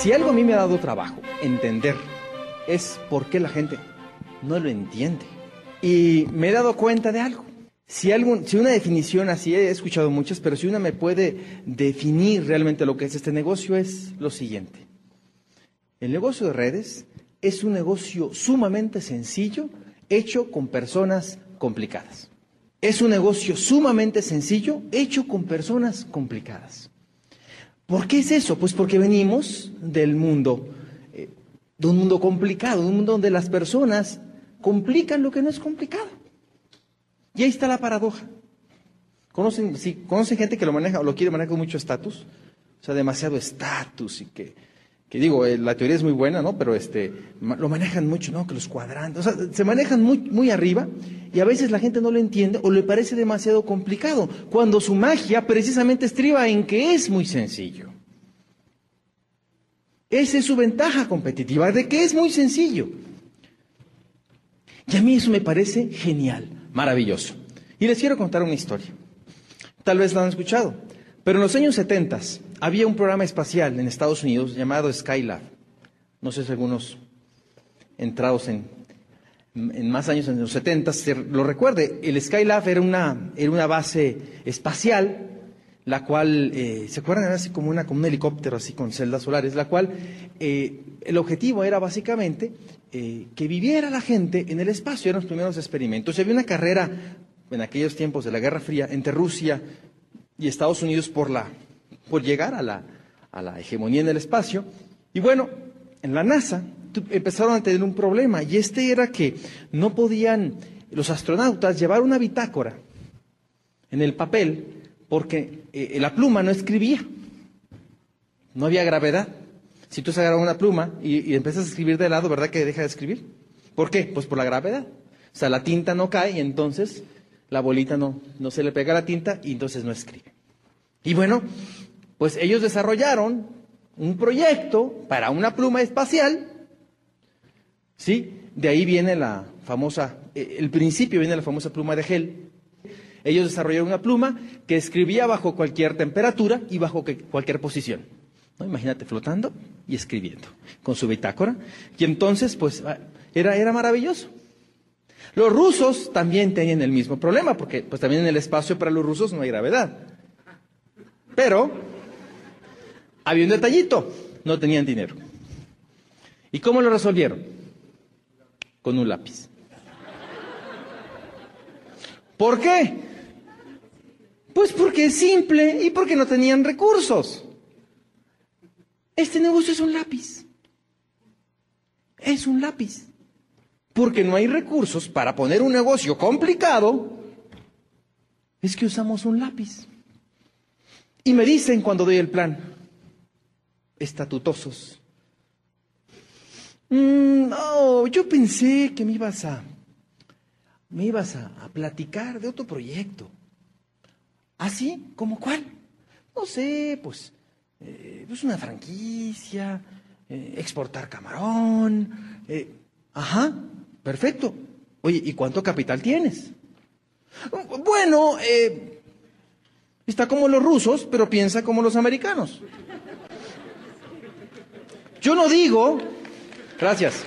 Si algo a mí me ha dado trabajo entender es por qué la gente no lo entiende. Y me he dado cuenta de algo. Si, algún, si una definición así, he escuchado muchas, pero si una me puede definir realmente lo que es este negocio es lo siguiente. El negocio de redes es un negocio sumamente sencillo hecho con personas complicadas. Es un negocio sumamente sencillo hecho con personas complicadas. ¿Por qué es eso? Pues porque venimos del mundo, eh, de un mundo complicado, de un mundo donde las personas complican lo que no es complicado. Y ahí está la paradoja. ¿Conocen, sí, ¿conocen gente que lo maneja o lo quiere manejar con mucho estatus? O sea, demasiado estatus y que, que digo, eh, la teoría es muy buena, ¿no? Pero este, lo manejan mucho, ¿no? Que los cuadrantes, o sea, se manejan muy, muy arriba y a veces la gente no lo entiende o le parece demasiado complicado, cuando su magia precisamente estriba en que es muy sencillo. Esa es su ventaja competitiva, de que es muy sencillo. Y a mí eso me parece genial, maravilloso. Y les quiero contar una historia. Tal vez la han escuchado, pero en los años 70 había un programa espacial en Estados Unidos llamado Skylab. No sé si algunos entrados en, en más años, en los 70, lo recuerde. El Skylab era una, era una base espacial, la cual, eh, ¿se acuerdan? Era así como, una, como un helicóptero, así con celdas solares, la cual eh, el objetivo era básicamente eh, que viviera la gente en el espacio. Eran los primeros experimentos. Y había una carrera en aquellos tiempos de la Guerra Fría entre Rusia y Estados Unidos por la por llegar a la, a la hegemonía en el espacio. Y bueno, en la NASA empezaron a tener un problema y este era que no podían los astronautas llevar una bitácora en el papel porque eh, la pluma no escribía. No había gravedad. Si tú agarras una pluma y, empiezas a escribir de lado, ¿verdad que deja de escribir? ¿Por qué? Pues por la gravedad. O sea, la tinta no cae y entonces la bolita no, no se le pega la tinta y entonces no escribe. Y bueno, pues ellos desarrollaron un proyecto para una pluma espacial, ¿sí? De ahí viene la famosa, eh, el principio viene la famosa pluma de gel. Ellos desarrollaron una pluma que escribía bajo cualquier temperatura y bajo cualquier posición. ¿no? Imagínate flotando y escribiendo con su bitácora. Y entonces, pues, ah, era, era maravilloso. Los rusos también tenían el mismo problema, porque pues también en el espacio para los rusos no hay gravedad. Pero había un detallito, no tenían dinero. ¿Y cómo lo resolvieron? Con un lápiz. ¿Por qué? Pues porque es simple y porque no tenían recursos. Este negocio es un lápiz. Es un lápiz. Porque no hay recursos para poner un negocio complicado. Es que usamos un lápiz. Y me dicen cuando doy el plan, estatutosos. Mm, no, yo pensé que me ibas a, me ibas a, platicar de otro proyecto. ¿Ah, sí? ¿Cómo cuál? No sé, pues, eh, pues una franquicia, eh, exportar camarón. Eh, ajá, perfecto. Oye, ¿y cuánto capital tienes? Bueno, está como los rusos, pero piensa como los americanos. Yo no digo, gracias.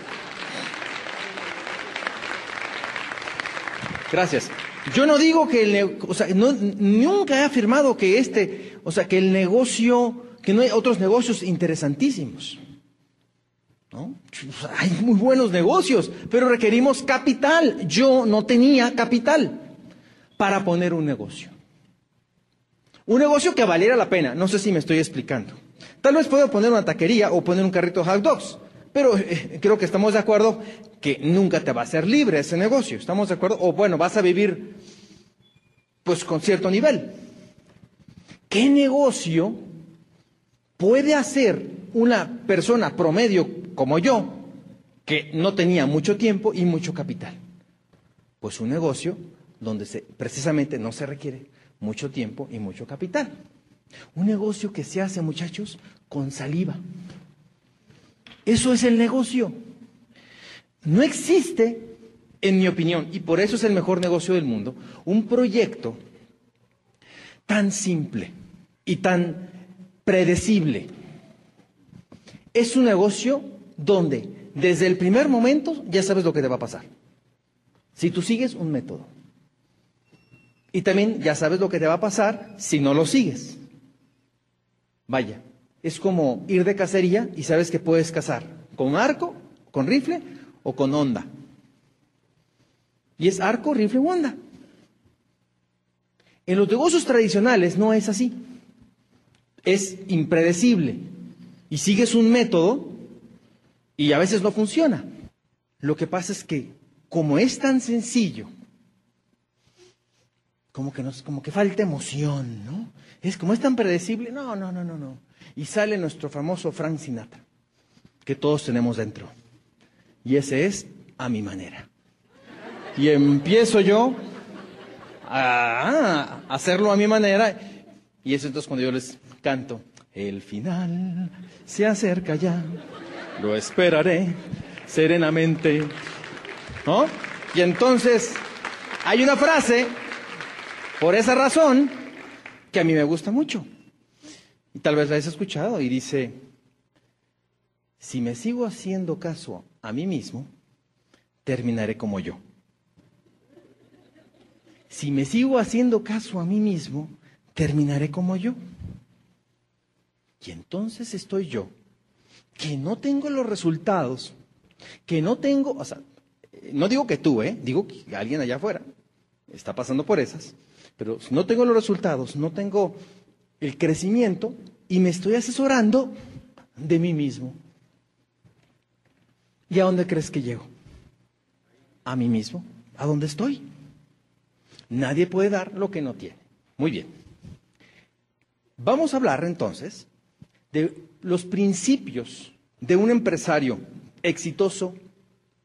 Gracias. Yo no digo que el, o sea, nunca he afirmado que este, o sea, que el negocio, que no hay otros negocios interesantísimos. ¿No? Hay muy buenos negocios, pero requerimos capital. Yo no tenía capital para poner un negocio. Un negocio que valiera la pena. No sé si me estoy explicando. Tal vez puedo poner una taquería o poner un carrito de hot dogs, pero eh, creo que estamos de acuerdo que nunca te va a ser libre ese negocio. ¿Estamos de acuerdo? O bueno, vas a vivir pues con cierto nivel. ¿Qué negocio puede hacer una persona promedio como yo, que no tenía mucho tiempo y mucho capital? Pues un negocio donde se, precisamente no se requiere mucho tiempo y mucho capital. Un negocio que se hace, muchachos, con saliva. Eso es el negocio. No existe, en mi opinión, y por eso es el mejor negocio del mundo, un proyecto tan simple y tan predecible. Es un negocio donde desde el primer momento ya sabes lo que te va a pasar. Si tú sigues un método. Y también ya sabes lo que te va a pasar si no lo sigues. Vaya, es como ir de cacería y sabes que puedes cazar con arco, con rifle o con onda. Y es arco, rifle o onda. En los negocios tradicionales no es así. Es impredecible. Y sigues un método y a veces no funciona. Lo que pasa es que como es tan sencillo, como que, nos, como que falta emoción, ¿no? Es como es tan predecible, no, no, no, no, no. Y sale nuestro famoso Frank Sinatra, que todos tenemos dentro. Y ese es a mi manera. Y empiezo yo a hacerlo a mi manera. Y eso entonces cuando yo les canto, el final se acerca ya, lo esperaré serenamente. ¿No? Y entonces hay una frase, por esa razón, que a mí me gusta mucho. Y tal vez la hayas escuchado y dice, si me sigo haciendo caso a mí mismo, terminaré como yo. Si me sigo haciendo caso a mí mismo, terminaré como yo. Y entonces estoy yo, que no tengo los resultados, que no tengo, o sea, no digo que tú, ¿eh? digo que alguien allá afuera está pasando por esas, pero si no tengo los resultados, no tengo el crecimiento y me estoy asesorando de mí mismo. ¿Y a dónde crees que llego? A mí mismo, a dónde estoy. Nadie puede dar lo que no tiene. Muy bien. Vamos a hablar entonces de los principios de un empresario exitoso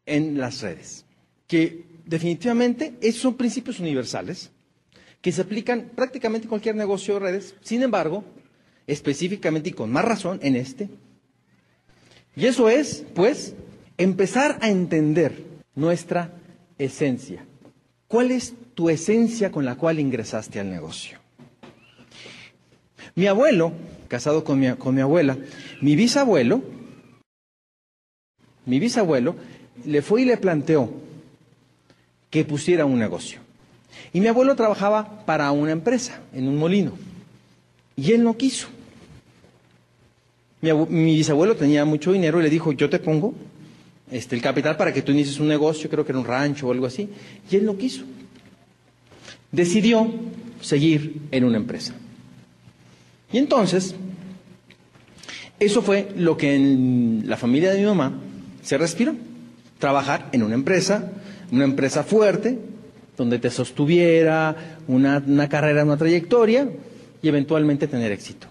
en las redes, que definitivamente esos son principios universales que se aplican prácticamente en cualquier negocio de redes, sin embargo, específicamente y con más razón en este. Y eso es, pues, empezar a entender nuestra esencia. ¿Cuál es tu esencia con la cual ingresaste al negocio? Mi abuelo, casado con mi, con mi abuela, mi bisabuelo, mi bisabuelo le fue y le planteó que pusiera un negocio. Y mi abuelo trabajaba para una empresa, en un molino. Y él no quiso. Mi, bisabuelo tenía mucho dinero y le dijo, yo te pongo este, el capital para que tú inicies un negocio, creo que era un rancho o algo así. Y él no quiso. Decidió seguir en una empresa. Y entonces, eso fue lo que en la familia de mi mamá se respiró trabajar en una empresa, una empresa fuerte, donde te sostuviera una, una carrera, una trayectoria y eventualmente tener éxito.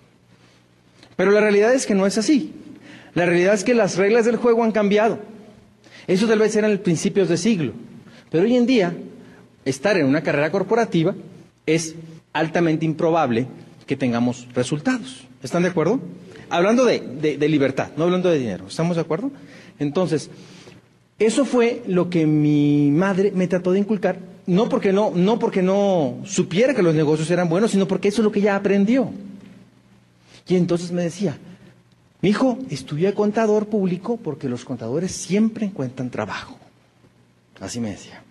Pero la realidad es que no es así. La realidad es que las reglas del juego han cambiado. Eso tal vez eran el principios de siglo. Pero hoy en día, estar en una carrera corporativa es altamente improbable que tengamos resultados. ¿Están de acuerdo? Hablando de, de libertad, no hablando de dinero. ¿Estamos de acuerdo? Entonces, eso fue lo que mi madre me trató de inculcar, no porque no, no porque no supiera que los negocios eran buenos, sino porque eso es lo que ella aprendió. Y entonces me decía, mi hijo, estudia contador público porque los contadores siempre encuentran trabajo. Así me decía.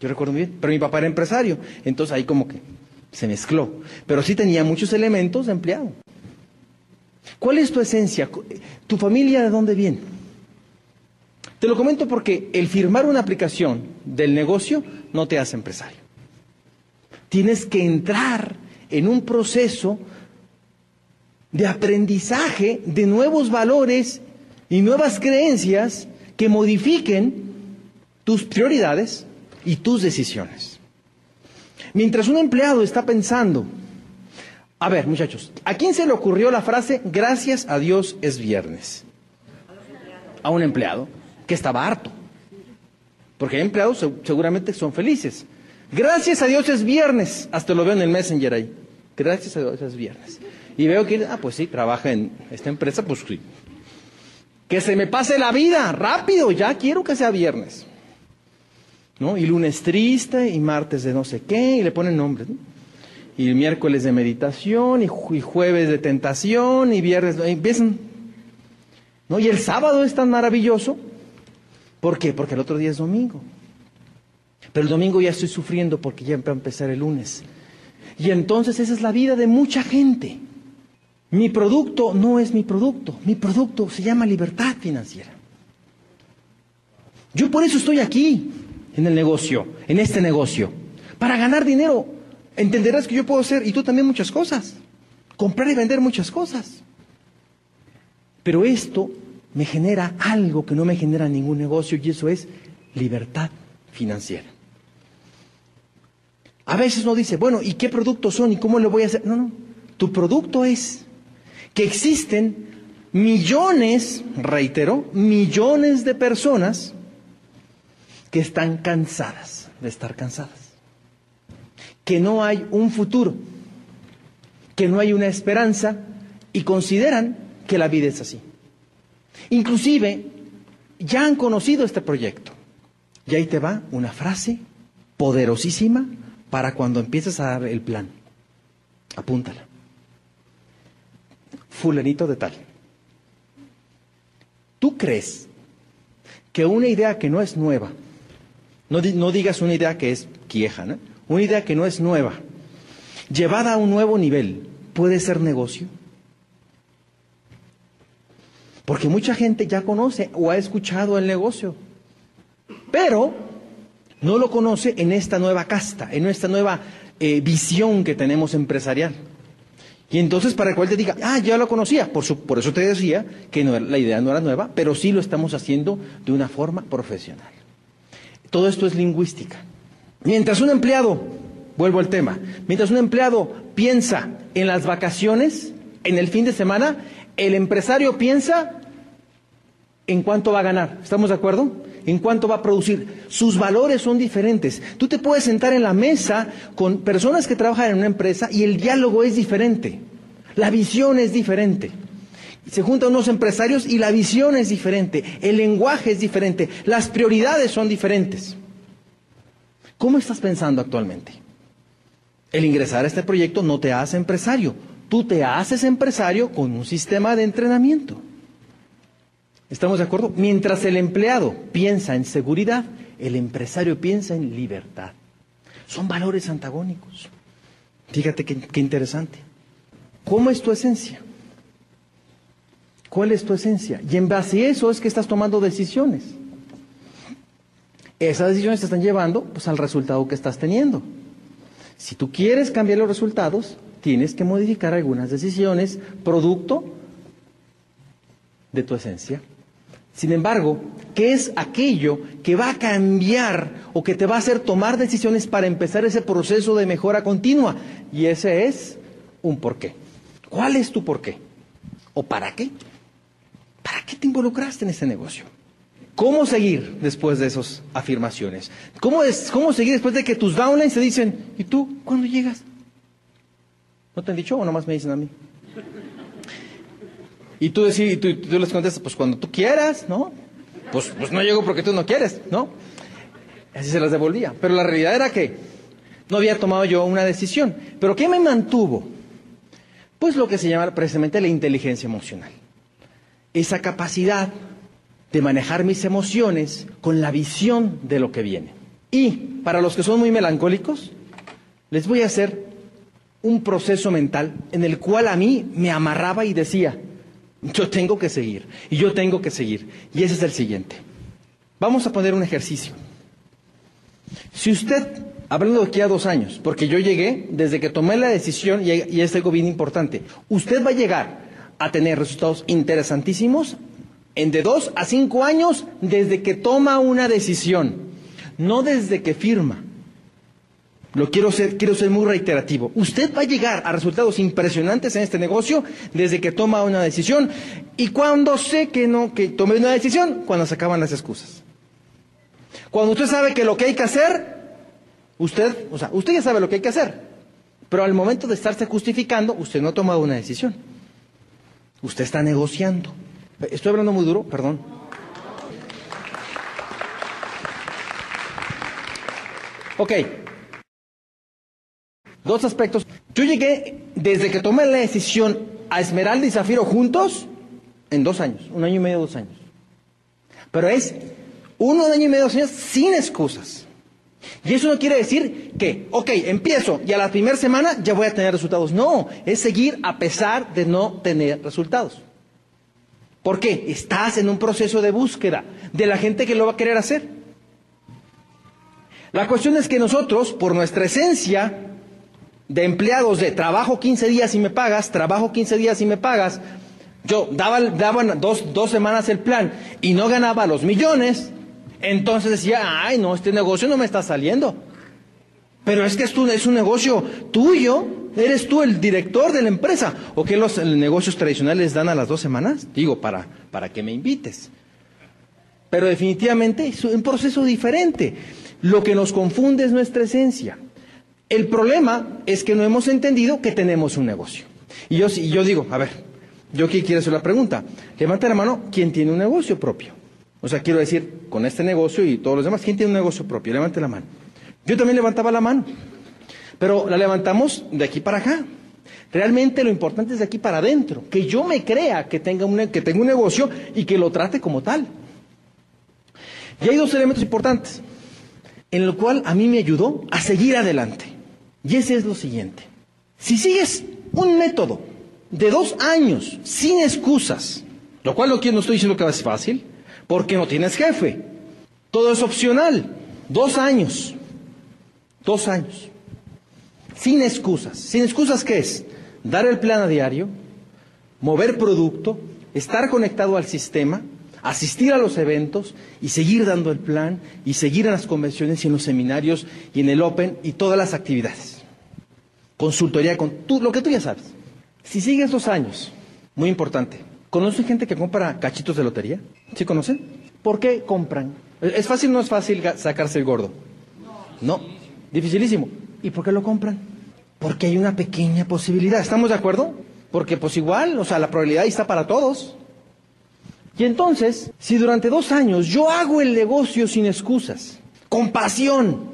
Yo recuerdo muy bien, pero mi papá era empresario, entonces ahí como que se mezcló. Pero sí tenía muchos elementos de empleado. ¿Cuál es tu esencia? ¿Tu familia de dónde viene? Te lo comento porque el firmar una aplicación del negocio no te hace empresario. Tienes que entrar en un proceso de aprendizaje de nuevos valores y nuevas creencias que modifiquen tus prioridades y tus decisiones. Mientras un empleado está pensando, a ver muchachos, ¿a quién se le ocurrió la frase gracias a Dios es viernes? A un empleado que estaba harto. Porque hay empleados seguramente son felices. Gracias a Dios es viernes. Hasta lo veo en el Messenger ahí. Gracias a Dios es viernes. Y veo que, ah, pues sí, trabaja en esta empresa, pues sí. Que se me pase la vida, rápido, ya quiero que sea viernes. ¿No? Y lunes triste, y martes de no sé qué, y le ponen nombres. y miércoles de meditación, y, jueves de tentación, y viernes, empiezan. ¿No? Y el sábado es tan maravilloso. ¿Por qué? Porque el otro día es domingo. Pero el domingo ya estoy sufriendo porque ya va a empezar el lunes. Y entonces esa es la vida de mucha gente. Mi producto no es mi producto. Mi producto se llama libertad financiera. Yo por eso estoy aquí, en el negocio, en este negocio, para ganar dinero entenderás que yo puedo hacer, y tú también, muchas cosas. Comprar y vender muchas cosas. Pero esto me genera algo que no me genera ningún negocio y eso es libertad financiera. A veces uno dice, bueno, ¿y qué productos son y cómo lo voy a hacer? No, no. Tu producto es que existen millones, reitero, millones de personas que están cansadas de estar cansadas que no hay un futuro, que no hay una esperanza y consideran que la vida es así. Inclusive ya han conocido este proyecto. Y ahí te va una frase poderosísima para cuando empieces a dar el plan. Apúntala. Fulanito de tal. ¿Tú crees que una idea que no es nueva, no, digas una idea que es vieja, ¿no? una idea que no es nueva, llevada a un nuevo nivel, puede ser negocio? Porque mucha gente ya conoce o ha escuchado el negocio, pero no lo conoce en esta nueva casta, en esta nueva eh, visión que tenemos empresarial. Y entonces para el cual te diga, ah, ya lo conocía, por, por eso te decía que la idea no era nueva, pero sí lo estamos haciendo de una forma profesional. Todo esto es lingüística. Mientras un empleado, vuelvo al tema, mientras un empleado piensa en las vacaciones, en el fin de semana, el empresario piensa en cuánto va a ganar. ¿Estamos de acuerdo? En cuánto va a producir. Sus valores son diferentes. Tú te puedes sentar en la mesa con personas que trabajan en una empresa y el diálogo es diferente. La visión es diferente. Se juntan unos empresarios y la visión es diferente. El lenguaje es diferente. Las prioridades son diferentes. ¿Cómo estás pensando actualmente? El ingresar a este proyecto no te hace empresario. Tú te haces empresario con un sistema de entrenamiento. ¿Estamos de acuerdo? Mientras el empleado piensa en seguridad, el empresario piensa en libertad. Son valores antagónicos. Fíjate qué, interesante. ¿Cómo es tu esencia? ¿Cuál es tu esencia? Y en base a eso es que estás tomando decisiones. Esas decisiones te están llevando pues, al resultado que estás teniendo. Si tú quieres cambiar los resultados, tienes que modificar algunas decisiones producto de tu esencia. Sin embargo, ¿qué es aquello que va a cambiar o que te va a hacer tomar decisiones para empezar ese proceso de mejora continua? Y ese es un porqué. ¿Cuál es tu porqué? ¿O para qué? ¿Para qué te involucraste en ese negocio? ¿Cómo seguir después de esas afirmaciones? ¿Cómo, ¿Cómo seguir después de que tus downlines te dicen, ¿y tú cuándo llegas? ¿No te han dicho o nomás me dicen a mí? Y tú, decís, tú, tú, les contestas, pues cuando tú quieras, ¿no? Pues, pues no llego porque tú no quieres, ¿no? Así se las devolvía. Pero la realidad era que no había tomado yo una decisión. ¿Pero qué me mantuvo? Pues lo que se llama precisamente la inteligencia emocional. Esa capacidad de manejar mis emociones con la visión de lo que viene. Y para los que son muy melancólicos, les voy a hacer un proceso mental en el cual a mí me amarraba y decía, yo tengo que seguir, y yo tengo que seguir. Y ese es el siguiente. Vamos a poner un ejercicio. Si usted, hablando de aquí a dos años, porque yo llegué desde que tomé la decisión, y, es algo bien importante, usted va a llegar a tener resultados interesantísimos en de dos a cinco años desde que toma una decisión, no desde que firma. Lo quiero ser, quiero ser muy reiterativo. Usted va a llegar a resultados impresionantes en este negocio desde que toma una decisión y cuando sé que no, que tome una decisión, cuando se acaban las excusas. Cuando usted sabe que lo que hay que hacer, usted, o sea, usted ya sabe lo que hay que hacer, pero al momento de estarse justificando, usted no ha tomado una decisión. Usted está negociando. Estoy hablando muy duro, perdón. Ok. Dos aspectos. Yo llegué, desde que tomé la decisión a Esmeralda y Zafiro juntos, en dos años, un año y medio, dos años. Pero es uno año y medio, dos años sin excusas. Y eso no quiere decir que, ok, empiezo y a la primera semana ya voy a tener resultados. No, es seguir a pesar de no tener resultados. ¿Por qué? Estás en un proceso de búsqueda de la gente que lo va a querer hacer. La cuestión es que nosotros, por nuestra esencia de empleados de trabajo 15 días y me pagas, trabajo 15 días y me pagas, yo daba, dos, dos semanas el plan y no ganaba los millones, entonces decía, ay, no, este negocio no me está saliendo. Pero es que es, es un negocio tuyo, eres tú el director de la empresa. ¿O qué los negocios tradicionales dan a las dos semanas? Digo, para, para que me invites. Pero definitivamente es un proceso diferente. Lo que nos confunde es nuestra esencia. El problema es que no hemos entendido que tenemos un negocio. Y yo, yo digo, a ver, yo aquí quiero hacer la pregunta. Levanta la mano, ¿quién tiene un negocio propio? O sea, quiero decir, con este negocio y todos los demás, ¿quién tiene un negocio propio? Levante la mano. Yo también levantaba la mano, pero la levantamos de aquí para acá. Realmente lo importante es de aquí para adentro, que yo me crea que tenga un, que tenga un negocio y que lo trate como tal. Y hay dos elementos importantes, en el cual a mí me ayudó a seguir adelante. Y ese es lo siguiente. Si sigues un método de dos años sin excusas, lo cual no, no estoy diciendo que ser fácil, porque no tienes jefe. Todo es opcional. Dos años. Dos años. Sin excusas. ¿Sin excusas qué es? Dar el plan a diario, mover producto, estar conectado al sistema, asistir a los eventos y seguir dando el plan y seguir en las convenciones y en los seminarios y en el Open y todas las actividades. Consultoría con tú, lo que tú ya sabes. Si sigues dos años, muy importante, ¿Conocen gente que compra cachitos de lotería? ¿Sí conocen? ¿Por qué compran? ¿Es fácil o no es fácil sacarse el gordo? No, dificilísimo. ¿Y por qué lo compran? Porque hay una pequeña posibilidad. ¿Estamos de acuerdo? Porque pues igual, o sea, la probabilidad está para todos. Y entonces, si durante dos años yo hago el negocio sin excusas, con pasión,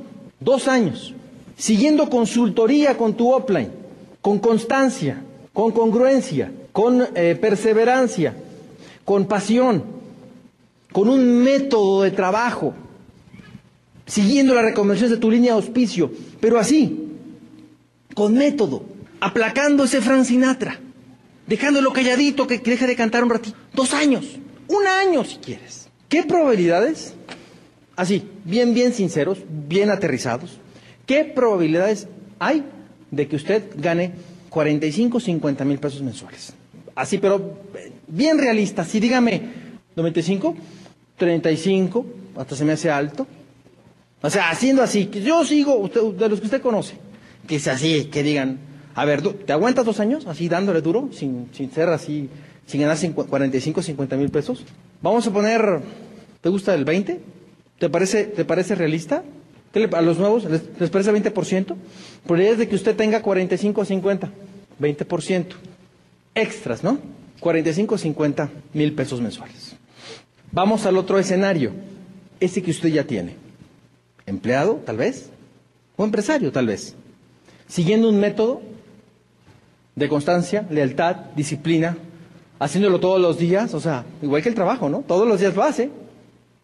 dos años, siguiendo consultoría con tu offline, con constancia, con congruencia, con eh, perseverancia, con pasión, con un método de trabajo, siguiendo las recomendaciones de tu línea de auspicio, pero así, con método, aplacando ese Frank Sinatra, dejándolo calladito que, deje de cantar un ratito. Dos años, un año si quieres. ¿Qué probabilidades? Así, bien, bien sinceros, bien aterrizados. ¿Qué probabilidades hay de que usted gane 45, 50 mil pesos mensuales? Así, pero bien realista. Sí, dígame, 95, 35, hasta se me hace alto. O sea, haciendo así, que yo sigo, de los que usted conoce, que es así, que digan, a ver, ¿te aguantas dos años así dándole duro, sin, sin ser así, sin ganar 45, 50 mil pesos? Vamos a poner, ¿te gusta el 20? ¿Te parece, te parece realista? a los nuevos les, les parece 20%? Probabilidades de que usted tenga 45 o 50, 20% extras, ¿no? 45 50 mil pesos mensuales. Vamos al otro escenario, ese que usted ya tiene. Empleado, tal vez, o empresario, tal vez. Siguiendo un método de constancia, lealtad, disciplina, haciéndolo todos los días, o sea, igual que el trabajo, ¿no? Todos los días lo hace,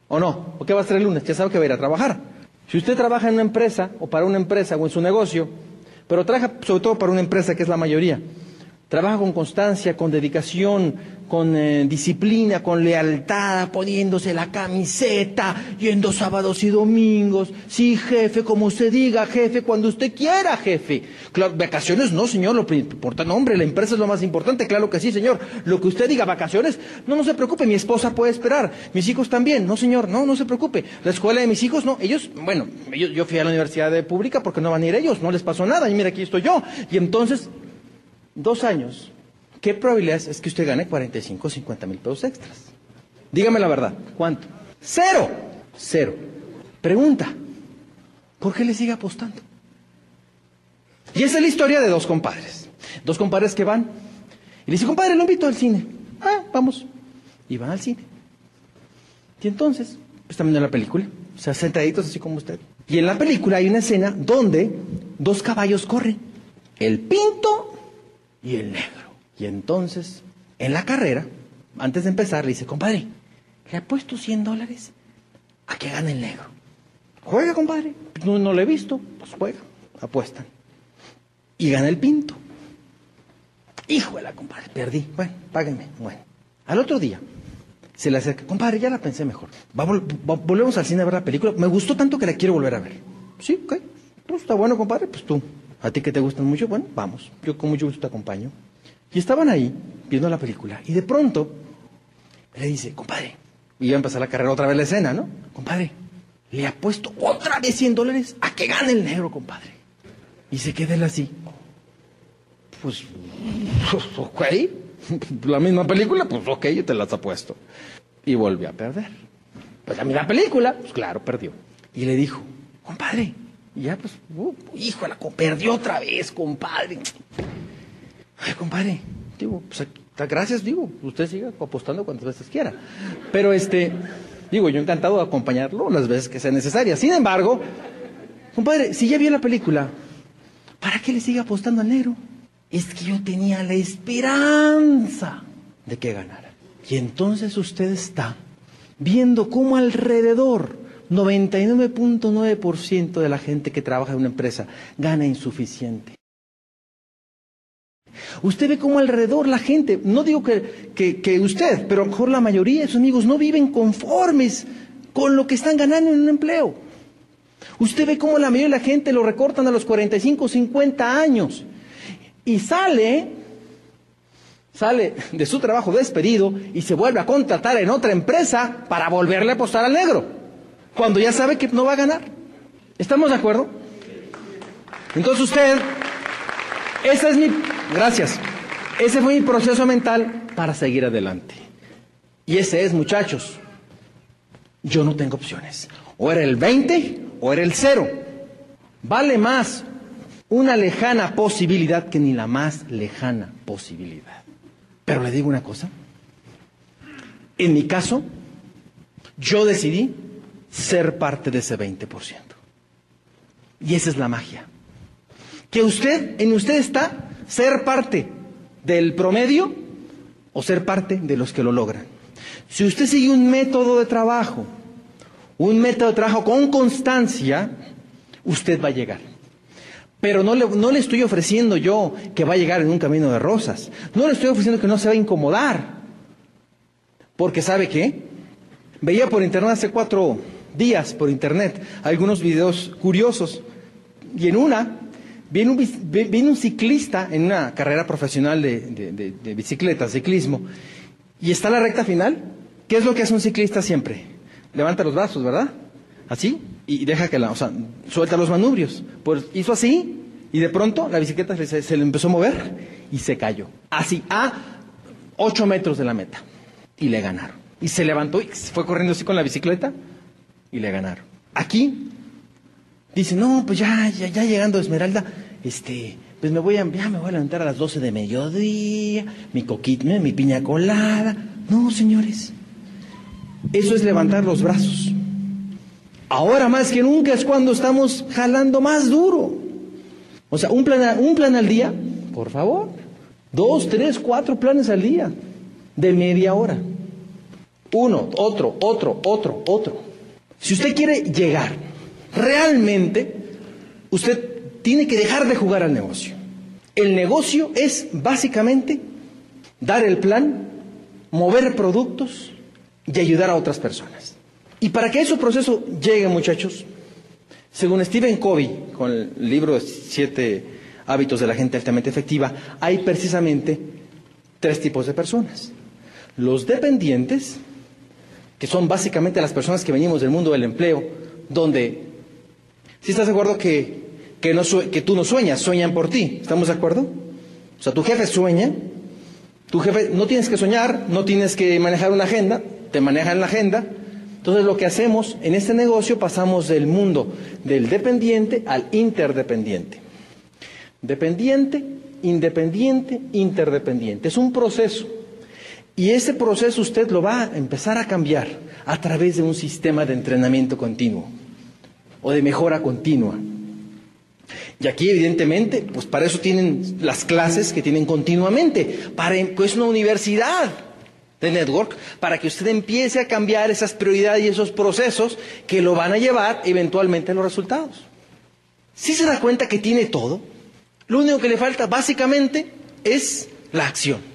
¿o no? ¿O qué va a hacer el lunes? Ya sabe que va a ir a trabajar. Si usted trabaja en una empresa, o para una empresa, o en su negocio, pero trabaja sobre todo para una empresa que es la mayoría, Trabaja con constancia, con dedicación, con eh, disciplina, con lealtad, poniéndose la camiseta, yendo sábados y domingos. Sí, jefe, como usted diga, jefe, cuando usted quiera, jefe. Claro, vacaciones no, señor, lo importante, hombre, la empresa es lo más importante, claro que sí, señor. Lo que usted diga, vacaciones, no, no se preocupe, mi esposa puede esperar, mis hijos también, no, señor, no, no se preocupe. La escuela de mis hijos, no, ellos, bueno, yo, yo fui a la universidad pública porque no van a ir ellos, no les pasó nada, y mira, aquí estoy yo. Y entonces, dos años, ¿qué probabilidad es que usted gane 45 o 50 mil pesos extras? Dígame la verdad, ¿cuánto? Cero, cero. Pregunta, ¿por qué le sigue apostando? Y esa es la historia de dos compadres. Dos compadres que van. Y le dice, compadre, lo invito al cine. Ah, vamos. Y van al cine. Y entonces, pues también en la película. O sea, sentaditos así como usted. Y en la película hay una escena donde dos caballos corren el pinto y el negro. Y entonces, en la carrera, antes de empezar, le dice, compadre, le puesto 100 dólares a que gane el negro. Juega, compadre. No, no lo he visto. Pues juega. Apuestan. Y gana el pinto. Híjole, compadre, perdí. Bueno, páguenme. Bueno. Al otro día, se le acerca, compadre, ya la pensé mejor. volvemos al cine a ver la película. Me gustó tanto que la quiero volver a ver. Sí, ok. Pues está bueno, compadre, pues tú. A ti que te gustan mucho, bueno, vamos. Yo con mucho gusto te acompaño. Y estaban ahí, viendo la película. Y de pronto, le dice, compadre, y iba a empezar la carrera otra vez la escena, ¿no? Compadre, le ha puesto otra vez 100 dólares a que gane el negro, compadre. Y se queda él así. Pues, ok, la misma película, pues ok, yo te las apuesto. Y volvió a perder. Pues la misma película, pues claro, perdió. Y le dijo, compadre, y ya pues, uh, híjole, perdió otra vez, compadre. Ay, compadre, digo, pues gracias, digo, usted siga apostando cuantas veces quiera. Pero este, digo, yo encantado de acompañarlo las veces que sea necesaria. Sin embargo, compadre, si ya vio la película, ¿para qué le sigue apostando al negro? Es que yo tenía la esperanza de que ganara. Y entonces usted está viendo cómo alrededor 99.9% de la gente que trabaja en una empresa gana insuficiente. Usted ve cómo alrededor la gente, no digo que, que, usted, pero a lo mejor la mayoría de sus amigos no viven conformes con lo que están ganando en un empleo. Usted ve cómo la mayoría de la gente lo recortan a los 45, 50 años y sale, sale de su trabajo despedido y se vuelve a contratar en otra empresa para volverle a apostar al negro, cuando ya sabe que no va a ganar. ¿Estamos de acuerdo? Entonces usted, esa es mi Gracias. Ese fue mi proceso mental para seguir adelante. Y ese es, muchachos, yo no tengo opciones. O era el 20 o era el 0. Vale más una lejana posibilidad que ni la más lejana posibilidad. Pero le digo una cosa. En mi caso, yo decidí ser parte de ese 20%. Y esa es la magia. Que usted, en usted está ser parte del promedio o ser parte de los que lo logran. Si usted sigue un método de trabajo, un método de trabajo con constancia, usted va a llegar. Pero no le, no le estoy ofreciendo yo que va a llegar en un camino de rosas. No le estoy ofreciendo que no se va a incomodar. Porque ¿sabe qué? Veía por internet hace cuatro días, por internet, algunos videos curiosos. Y en una Viene un, un, ciclista en una carrera profesional de, bicicleta, ciclismo, y está la recta final. ¿Qué es lo que hace un ciclista siempre? Levanta los brazos, ¿verdad? Así, y deja que la, o sea, suelta los manubrios. Pues hizo así, y de pronto la bicicleta se, le empezó a mover y se cayó. Así, a ocho metros de la meta. Y le ganaron. Y se levantó y fue corriendo así con la bicicleta y le ganaron. Aquí Dice, no, pues ya, ya, ya llegando Esmeralda, este, pues me voy a, ya me voy a levantar a las 12 de mediodía, mi coquito, mi piña colada. No, señores. Eso es levantar los brazos. Ahora más que nunca es cuando estamos jalando más duro. O sea, un plan, un plan al día, por favor. Dos, tres, cuatro planes al día, de media hora. Uno, otro, otro, otro, otro. Si usted quiere llegar realmente usted tiene que dejar de jugar al negocio. El negocio es básicamente dar el plan, mover productos y ayudar a otras personas. Y para que ese proceso llegue, muchachos, según Stephen Covey, con el libro Siete hábitos de la gente altamente efectiva, hay precisamente tres tipos de personas. Los dependientes, que son básicamente las personas que venimos del mundo del empleo, donde si estás de acuerdo que, que tú no sueñas, sueñan por ti? ¿Estamos de acuerdo? O sea, tu jefe sueña, tu jefe no tienes que soñar, no tienes que manejar una agenda, te manejan la agenda. Entonces lo que hacemos en este negocio pasamos del mundo del dependiente al interdependiente. Dependiente, independiente, interdependiente. Es un proceso. Y ese proceso usted lo va a empezar a cambiar a través de un sistema de entrenamiento continuo o de mejora continua. Y aquí, evidentemente, pues para eso tienen las clases que tienen continuamente, para pues una universidad de network, para que usted empiece a cambiar esas prioridades y esos procesos que lo van a llevar eventualmente a los resultados. Si se da cuenta que tiene todo, lo único que le falta básicamente es la acción.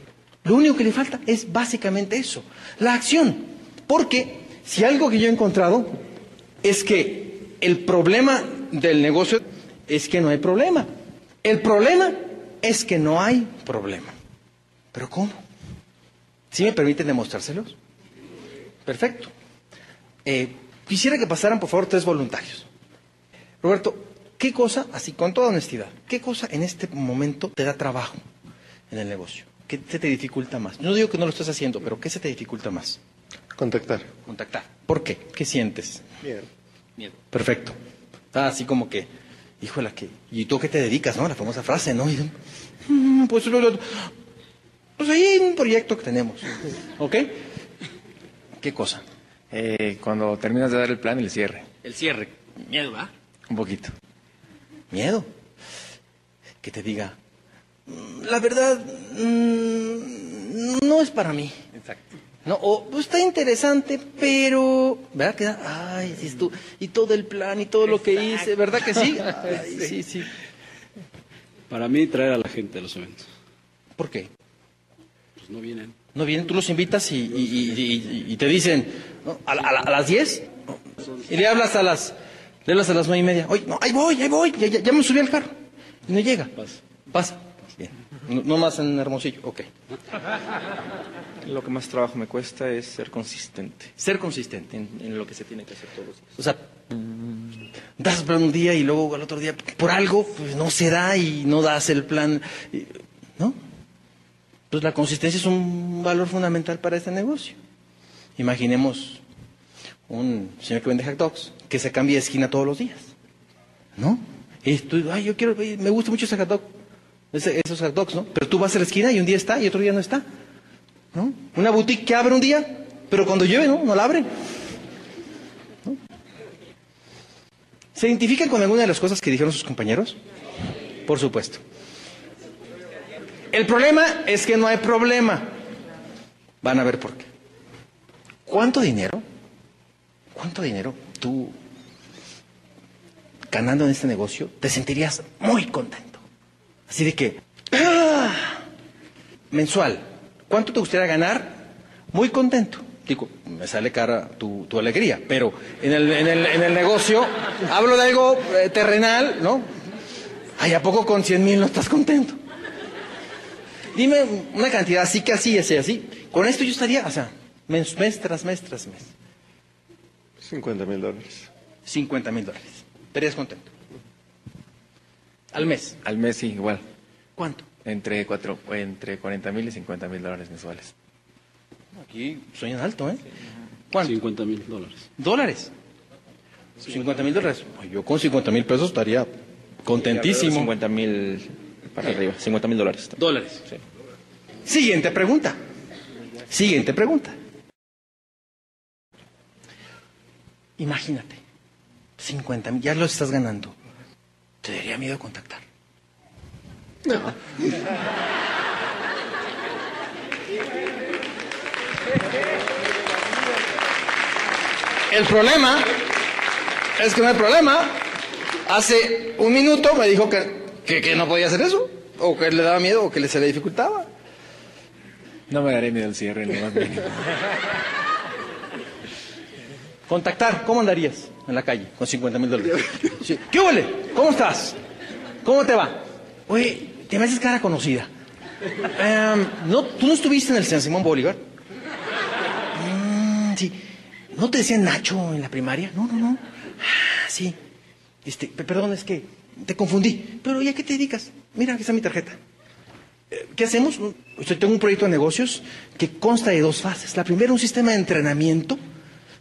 Lo único que le falta es básicamente eso, la acción. Porque si algo que yo he encontrado es que el problema del negocio es que no hay problema. El problema es que no hay problema. ¿Pero cómo? ¿Sí me permiten demostrárselos? Perfecto. Eh, quisiera que pasaran, por favor, tres voluntarios. Roberto, ¿qué cosa, así con toda honestidad, qué cosa en este momento te da trabajo en el negocio? ¿Qué se te dificulta más? No digo que no lo estés haciendo, pero ¿qué se te dificulta más? Contactar. Contactar. ¿Por qué? ¿Qué sientes? Miedo. Miedo. Perfecto. Está así como que, híjole, que, ¿y tú qué te dedicas, no? La famosa frase, ¿no? Y, "Mm, pues, lo- lo- pues ahí un proyecto que tenemos. ¿Ok? ¿Qué cosa? Eh, cuando terminas de dar el plan, el cierre. El cierre. Miedo, ¿va? Un poquito. Miedo. Que te diga, "Mm, la verdad, mm, no es para mí. Exacto. No, o pues, está interesante, pero ¿verdad que da? ay, sí, tú, y todo el plan y todo lo que hice, ¿verdad que sí? Ay, sí, sí. Para mí, traer a la gente a los eventos. ¿Por qué? Pues no vienen. No vienen, tú los invitas y, y- y- y- y te dicen, ¿no? ¿A, a las 10? Y le hablas a las, le hablas a las nueve y media. Oye, no, ahí voy, ahí voy, ya, ya- ya me subí al carro. Y no llega. Pasa. Pasa. No, no más en Hermosillo, ok. Lo que más trabajo me cuesta es ser consistente Ser consistente. en, en lo que se tiene que hacer todos los días. O sea, das plan un día y luego al otro día, por algo, pues no se da y no das el plan. ¿No? Pues la consistencia es un valor fundamental para este negocio. Imaginemos un señor que vende hot dogs, que se cambia de esquina todos los días. ¿No? Y tú, ay, yo quiero, me gusta mucho ese hot dog, esos hot dogs, ¿no? Pero tú vas a la esquina y un día está y otro día no está. ¿No? Una boutique que abre un día, pero cuando llueve, ¿no? No la abren. ¿Se identifican con alguna de las cosas que dijeron sus compañeros? Por supuesto. El problema es que no hay problema. Van a ver por qué. ¿Cuánto dinero? ¿Cuánto dinero tú ganando en este negocio te sentirías muy contento? Así de que, ¡ah! mensual, ¿cuánto te gustaría ganar? Muy contento. Digo, me sale cara tu, tu alegría, pero en el, en, el, en el negocio hablo de algo eh, terrenal, ¿no? Ay, ¿a poco con 100 mil no estás contento? Dime una cantidad así que así, así, así. Con esto yo estaría, o sea, mes, mes tras mes tras mes. 50 mil dólares. 50 mil dólares. Estarías contento. Al mes. Al mes sí, igual. ¿Cuánto? Entre, cuatro, entre 40 mil y 50 mil dólares mensuales. Aquí sueñan alto, ¿eh? ¿Cuánto? 50 mil dólares. ¿Dólares? 50 mil dólares. Ay, Yo con 50 mil pesos estaría contentísimo. 50 mil para arriba, 50 mil dólares. Dólares. Sí. Siguiente pregunta. Siguiente pregunta. Imagínate, 50 mil, ya lo estás ganando. ¿Te daría miedo contactar? El problema es que no hay problema. Hace un minuto me dijo que, que, que no podía hacer eso, o que le daba miedo, o que le, se le dificultaba. No me daré miedo el cierre, ni más mínimo. Contactar, ¿cómo andarías en la calle con 50 mil dólares? Sí. ¿Qué huele? ¿Cómo estás? ¿Cómo te va? Oye, te me haces cara conocida. Em, ¿no, ¿Tú no estuviste en el San Simón Bolívar? Mm, sí. ¿No te decían Nacho en la primaria? No, no, no. Ah, sí. Este, pe- perdón, es que te confundí. Pero ¿y a qué te dedicas? Mira, aquí está mi tarjeta. Eh, ¿Qué hacemos? Yo tengo un proyecto de negocios que consta de dos fases. La primera, un sistema de entrenamiento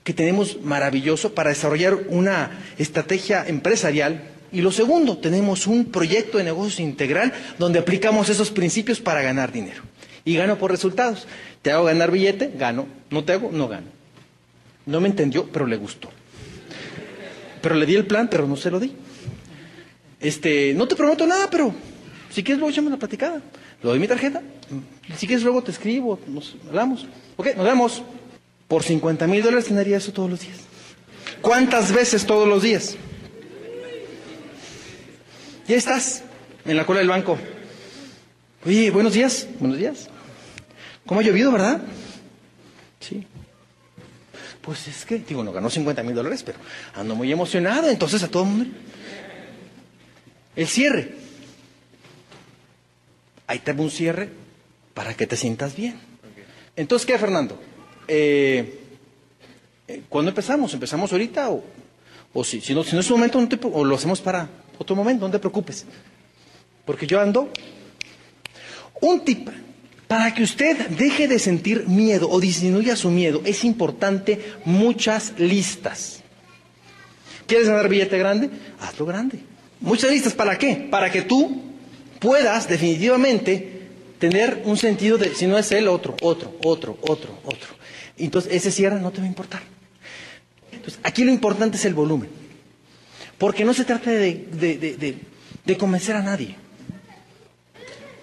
que tenemos maravilloso para desarrollar una estrategia empresarial. Y lo segundo, tenemos un proyecto de negocios integral donde aplicamos esos principios para ganar dinero. Y gano por resultados. Te hago ganar billete, gano. No te hago, no gano. No me entendió, pero le gustó. Pero le di el plan, pero no se lo di. Este, no te prometo nada, pero si quieres luego echamos la platicada. Lo doy mi tarjeta. Si quieres luego te escribo, nos hablamos. Ok, nos vemos. Por 50 mil dólares tendría eso todos los días. ¿Cuántas veces todos los días? Ya estás en la cola del banco. Oye, buenos días. Buenos días. ¿Cómo ha llovido, verdad? Sí. Pues es que, digo, no ganó 50 mil dólares, pero ando muy emocionado. Entonces a todo el mundo. El cierre. Ahí te un cierre para que te sientas bien. Entonces, ¿qué, Fernando? Eh, eh, ¿Cuándo empezamos? ¿Empezamos ahorita o, o si, no, si no es un momento, te, o lo hacemos para otro momento, no te preocupes. Porque yo ando. Un tip para que usted deje de sentir miedo o disminuya su miedo, es importante muchas listas. ¿Quieres ganar billete grande? Hazlo grande. Muchas listas, ¿para qué? Para que tú puedas definitivamente tener un sentido de, si no es él, otro, otro, otro, otro, otro. Entonces, ese cierre no te va a importar. Entonces, aquí lo importante es el volumen. Porque no se trata de, de, de, de convencer a nadie.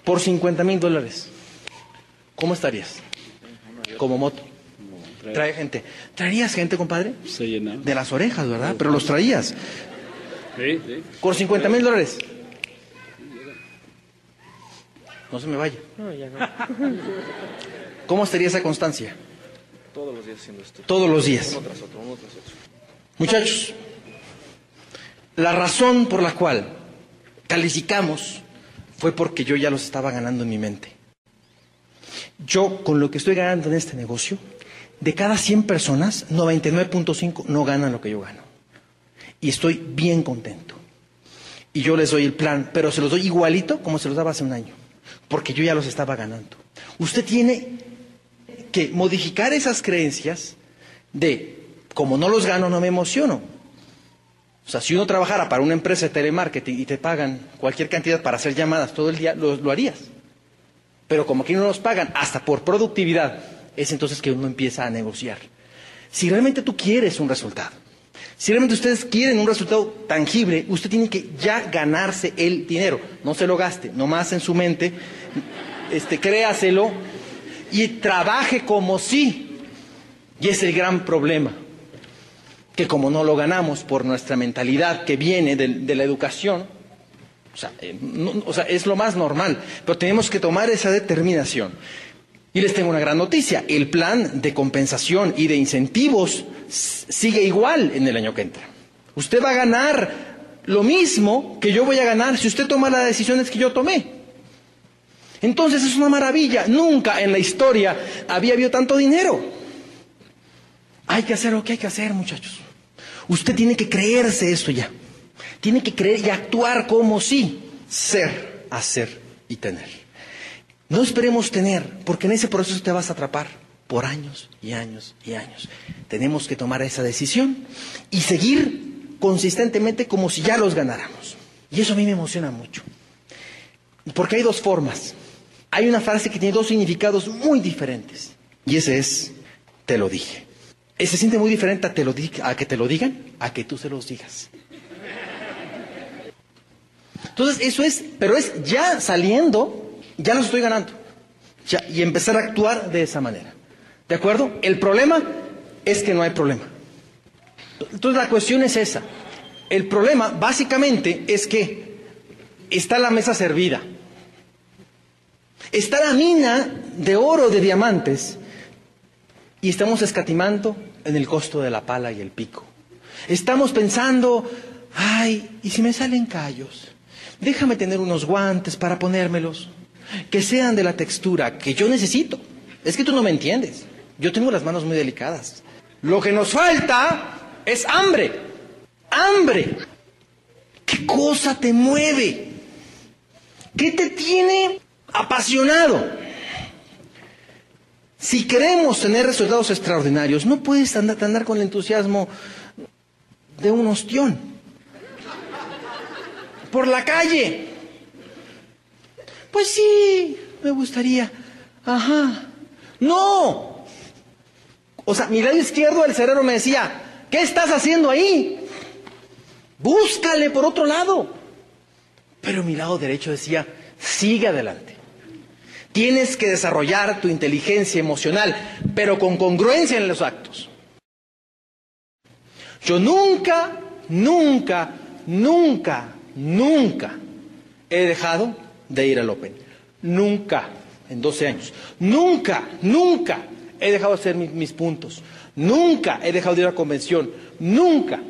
Por 50 mil dólares, ¿cómo estarías? Como moto. Trae gente. ¿Traerías gente, compadre? Se llena. De las orejas, ¿verdad? Pero los traías. Sí, sí. Por 50 mil dólares. No se me vaya. No, ya no. ¿Cómo estaría esa constancia? Todos los días haciendo esto. Todos los días. Uno tras otro, uno tras otro. Muchachos, la razón por la cual calificamos fue porque yo ya los estaba ganando en mi mente. Yo, con lo que estoy ganando en este negocio, de cada 100 personas, 99.5 no ganan lo que yo gano. Y estoy bien contento. Y yo les doy el plan, pero se los doy igualito como se los daba hace un año, porque yo ya los estaba ganando. Usted tiene que modificar esas creencias de, como no los gano, no me emociono. O sea, si uno trabajara para una empresa de telemarketing y te pagan cualquier cantidad para hacer llamadas todo el día, lo, harías. Pero como aquí no nos pagan hasta por productividad, es entonces que uno empieza a negociar. Si realmente tú quieres un resultado, si realmente ustedes quieren un resultado tangible, usted tiene que ya ganarse el dinero. No se lo gaste, nomás en su mente, este, créaselo y trabaje como si. Y es el gran problema, que como no lo ganamos por nuestra mentalidad que viene de, la educación, eh, o sea, es lo más normal, pero tenemos que tomar esa determinación. Y les tengo una gran noticia, el plan de compensación y de incentivos sigue igual en el año que entra. Usted va a ganar lo mismo que yo voy a ganar si usted toma las decisiones que yo tomé. Entonces es una maravilla, nunca en la historia había habido tanto dinero. Hay que hacer lo que hay que hacer, muchachos. Usted tiene que creerse esto ya. Tiene que creer y actuar como si ser, hacer y tener. No esperemos tener, porque en ese proceso te vas a atrapar por años y años y años. Tenemos que tomar esa decisión y seguir consistentemente como si ya los ganáramos. Y eso a mí me emociona mucho. Porque hay dos formas. Hay una frase que tiene dos significados muy diferentes. Y ese es, te lo dije. Se siente muy diferente a, que te lo digan, a que tú se los digas. Entonces, eso es, pero es ya saliendo, ya los estoy ganando. Y empezar a actuar de esa manera. ¿De acuerdo? El problema es que no hay problema. Entonces, la cuestión es esa. El problema, básicamente, es que está la mesa servida. Está la mina de oro, de diamantes, y estamos escatimando en el costo de la pala y el pico. Estamos pensando, ay, ¿y si me salen callos? Déjame tener unos guantes para ponérmelos, que sean de la textura que yo necesito. Es que tú no me entiendes. Yo tengo las manos muy delicadas. Lo que nos falta es hambre. Hambre. ¿Qué cosa te mueve? ¿Qué te tiene apasionado? Si queremos tener resultados extraordinarios, no puedes andar, con el entusiasmo de un ostión. Por la calle. Pues sí, me gustaría. Ajá. No. O sea, mi lado izquierdo del cerebro me decía, ¿qué estás haciendo ahí? Búscale por otro lado. Pero mi lado derecho decía, sigue adelante. Tienes que desarrollar tu inteligencia emocional, pero con congruencia en los actos. Yo nunca, nunca, nunca, nunca he dejado de ir al Open. Nunca, en 12 años. Nunca, nunca he dejado de hacer mis, puntos. Nunca he dejado de ir a la convención. Nunca.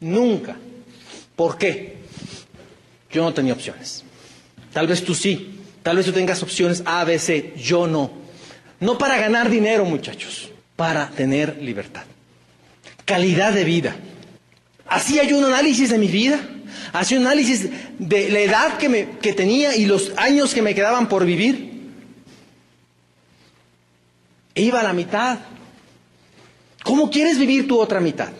Nunca. ¿Por qué? Yo no tenía opciones. Tal vez tú sí. Tal vez tú tengas opciones A, B, C. Yo no. No para ganar dinero, muchachos. Para tener libertad. Calidad de vida. Hacía yo un análisis de mi vida. Hacía un análisis de la edad que, me, que tenía y los años que me quedaban por vivir. E iba a la mitad. ¿Cómo quieres vivir tu otra mitad?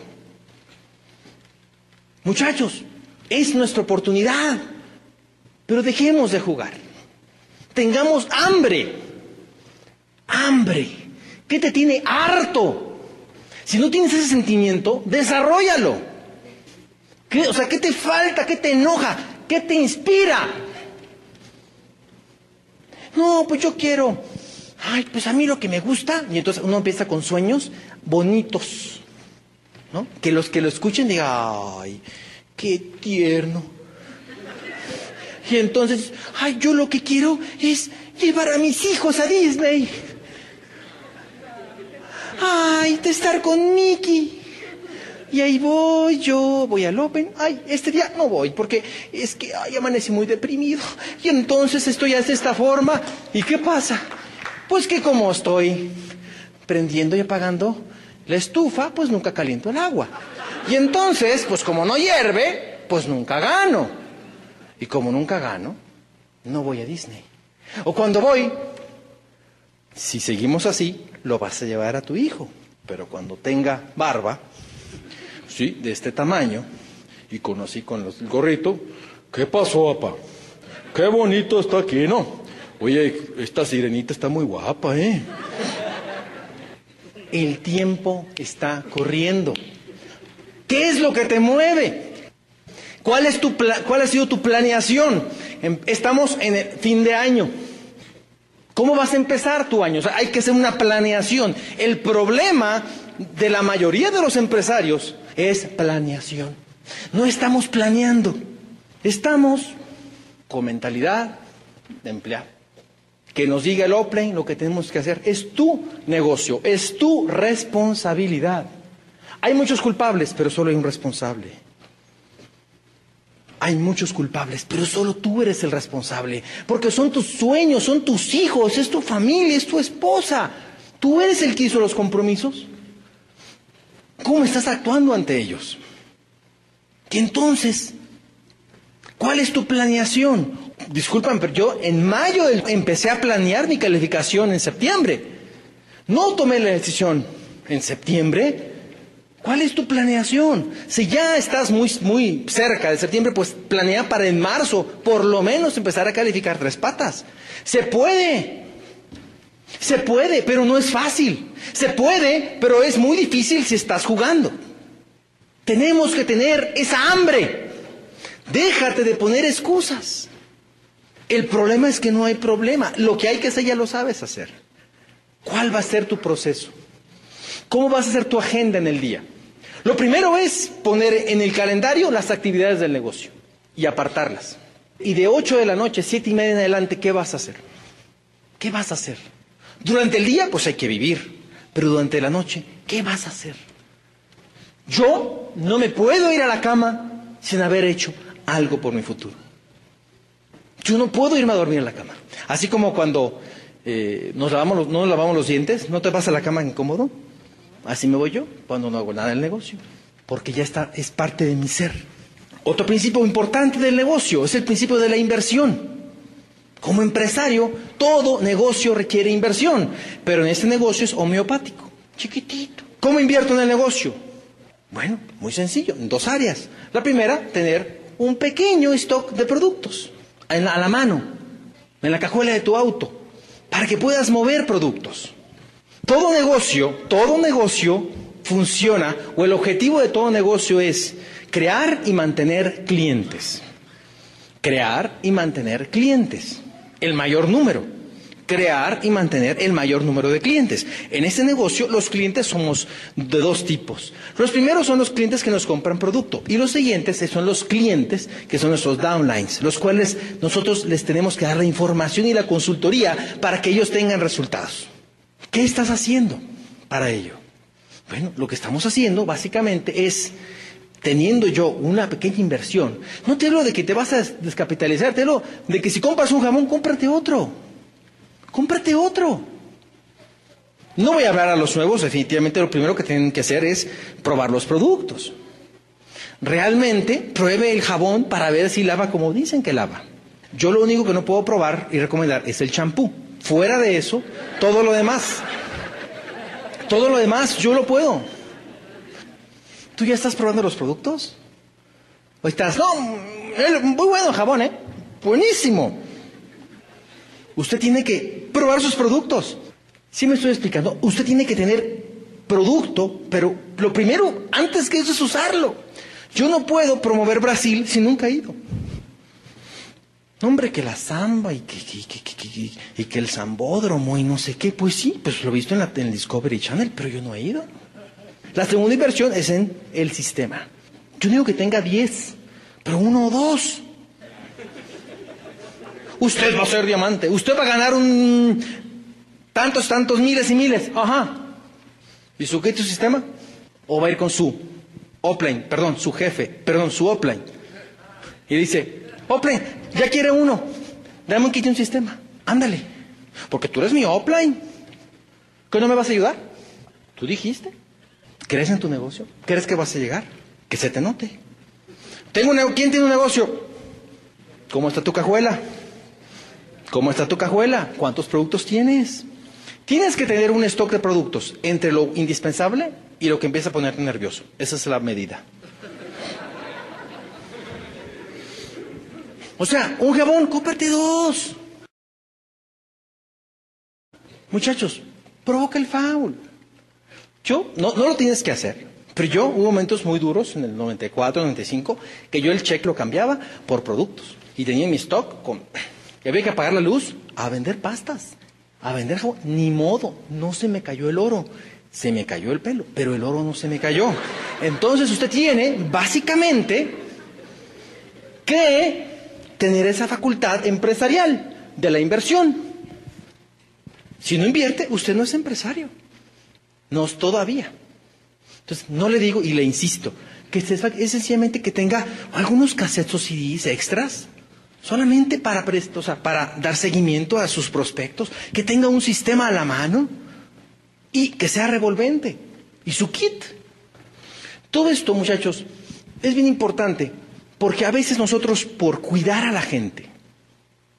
Muchachos, es nuestra oportunidad, pero dejemos de jugar. Tengamos hambre, hambre. ¿Qué te tiene harto? Si no tienes ese sentimiento, desarrollalo. ¿Qué, o sea, ¿qué te falta? ¿Qué te enoja? ¿Qué te inspira? No, pues yo quiero. Ay, pues a mí lo que me gusta. Y entonces uno empieza con sueños bonitos. ¿no? Que los que lo escuchen digan, ay, qué tierno. Y entonces, ay, yo lo que quiero es llevar a mis hijos a Disney. Ay, de estar con Mickey. Y ahí voy yo, voy al Open. Ay, este día no voy porque es que ay, amanecí muy deprimido. Y entonces estoy de esta forma. ¿Y qué pasa? Pues que como estoy prendiendo y apagando la estufa, pues nunca caliento el agua. Y entonces, pues como no hierve, pues nunca gano. Y como nunca gano, no voy a Disney. O cuando voy, si seguimos así, lo vas a llevar a tu hijo. Pero cuando tenga barba, sí, de este tamaño, y conocí con los, el gorrito, ¿qué pasó, papá? Qué bonito está aquí, ¿no? Oye, esta sirenita está muy guapa, ¿eh? El tiempo está corriendo. ¿Qué es lo que te mueve? ¿Cuál, es tu ¿Cuál ha sido tu planeación? Em, estamos en el fin de año. ¿Cómo vas a empezar tu año? Hay que hacer una planeación. El problema de la mayoría de los empresarios es planeación. No estamos planeando. Estamos con mentalidad de emplear. Que nos diga el Oplen lo que tenemos que hacer. Es tu negocio, es tu responsabilidad. Hay muchos culpables, pero solo hay un responsable. Hay muchos culpables, pero solo tú eres el responsable. Porque son tus sueños, son tus hijos, es tu familia, es tu esposa. Tú eres el que hizo los compromisos. ¿Cómo estás actuando ante ellos? Y entonces, ¿cuál es tu planeación? Disculpan, pero yo en mayo empecé a planear mi calificación en septiembre. No tomé la decisión en septiembre. ¿Cuál es tu planeación? Si ya estás muy, muy cerca de septiembre, pues planea para en marzo, por lo menos empezar a calificar tres patas. Se puede. Se puede, pero no es fácil. Se puede, pero es muy difícil si estás jugando. Tenemos que tener esa hambre. Déjate de poner excusas. El problema es que no hay problema. Lo que hay que hacer ya lo sabes hacer. ¿Cuál va a ser tu proceso? ¿Cómo vas a hacer tu agenda en el día? Lo primero es poner en el calendario las actividades del negocio y apartarlas. Y de 8 de la noche, siete y media en adelante, ¿qué vas a hacer? ¿Qué vas a hacer? Durante el día, pues hay que vivir. Pero durante la noche, ¿qué vas a hacer? Yo no me puedo ir a la cama sin haber hecho algo por mi futuro. Yo no puedo irme a dormir en la cama. Así como cuando eh, nos lavamos los, no nos lavamos los dientes, ¿no te vas a la cama incómodo? Así me voy yo cuando no hago nada en el negocio. Porque ya está, es parte de mi ser. Otro principio importante del negocio es el principio de la inversión. Como empresario, todo negocio requiere inversión, pero en este negocio es homeopático, chiquitito. ¿Cómo invierto en el negocio? Bueno, muy sencillo, en dos áreas. La primera, tener un pequeño stock de productos a la mano, en la cajuela de tu auto, para que puedas mover productos. Todo negocio, todo negocio funciona, o el objetivo de todo negocio es crear y mantener clientes. crear y mantener clientes, el mayor número. Crear y mantener el mayor número de clientes. En este negocio los clientes somos de dos tipos. Los primeros son los clientes que nos compran producto y los siguientes son los clientes que son nuestros downlines, los cuales nosotros les tenemos que dar la información y la consultoría para que ellos tengan resultados. ¿Qué estás haciendo para ello? Bueno, lo que estamos haciendo básicamente es teniendo yo una pequeña inversión, no te hablo de que te vas a descapitalizar, te hablo de que si compras un jamón, cómprate otro. Cómprate otro. No voy a hablar a los nuevos, definitivamente lo primero que tienen que hacer es probar los productos. Realmente pruebe el jabón para ver si lava como dicen que lava. Yo lo único que no puedo probar y recomendar es el champú. Fuera de eso, todo lo demás. Todo lo demás yo lo puedo. ¿Tú ya estás probando los productos? ¿O estás? No, muy bueno el jabón, ¿eh? Buenísimo. Usted tiene que probar sus productos. Sí me estoy explicando. Usted tiene que tener producto, pero lo primero, antes que eso, es usarlo. Yo no puedo promover Brasil si nunca he ido. Hombre, que la samba y que, el zambódromo y no sé qué. Pues sí, pues lo he visto en, la, el Discovery Channel, pero yo no he ido. La segunda inversión es en el sistema. Yo digo que tenga 10, pero uno o dos. Usted va a ser diamante, usted va a ganar un tantos, tantos, miles y miles. Ajá. ¿Y su qué tu sistema? O va a ir con su offline, perdón, su jefe, perdón, su offline. Y dice, offline, ya quiere uno, dame un kit y un sistema, ándale, porque tú eres mi offline. ¿Qué no me vas a ayudar? ¿Tú dijiste? ¿Crees en tu negocio? ¿Crees que vas a llegar? Que se te note. Tengo un, ¿Quién tiene un negocio? ¿Cómo está tu cajuela? ¿Cómo está tu cajuela? ¿Cuántos productos tienes? Tienes que tener un stock de productos entre lo indispensable y lo que empieza a ponerte nervioso. Esa es la medida. O sea, un jabón, cómprate dos. Muchachos, provoca el foul. Yo, no, no lo tienes que hacer, pero yo hubo momentos muy duros en el 94, 95, que yo el cheque lo cambiaba por productos. Y tenía mi stock con... Y había que apagar la luz a vender pastas, a vender jabón. Ni modo, no se me cayó el oro. Se me cayó el pelo, pero el oro no se me cayó. Entonces usted tiene, básicamente, que tener esa facultad empresarial de la inversión. Si no invierte, usted no es empresario. No es todavía. Entonces, no le digo y le insisto, que es sencillamente que tenga algunos cassettes o CDs extras, solamente para, o sea, para dar seguimiento a sus prospectos, que tenga un sistema a la mano y que sea revolvente. Y su kit. Todo esto, muchachos, es bien importante, porque a veces nosotros, por cuidar a la gente,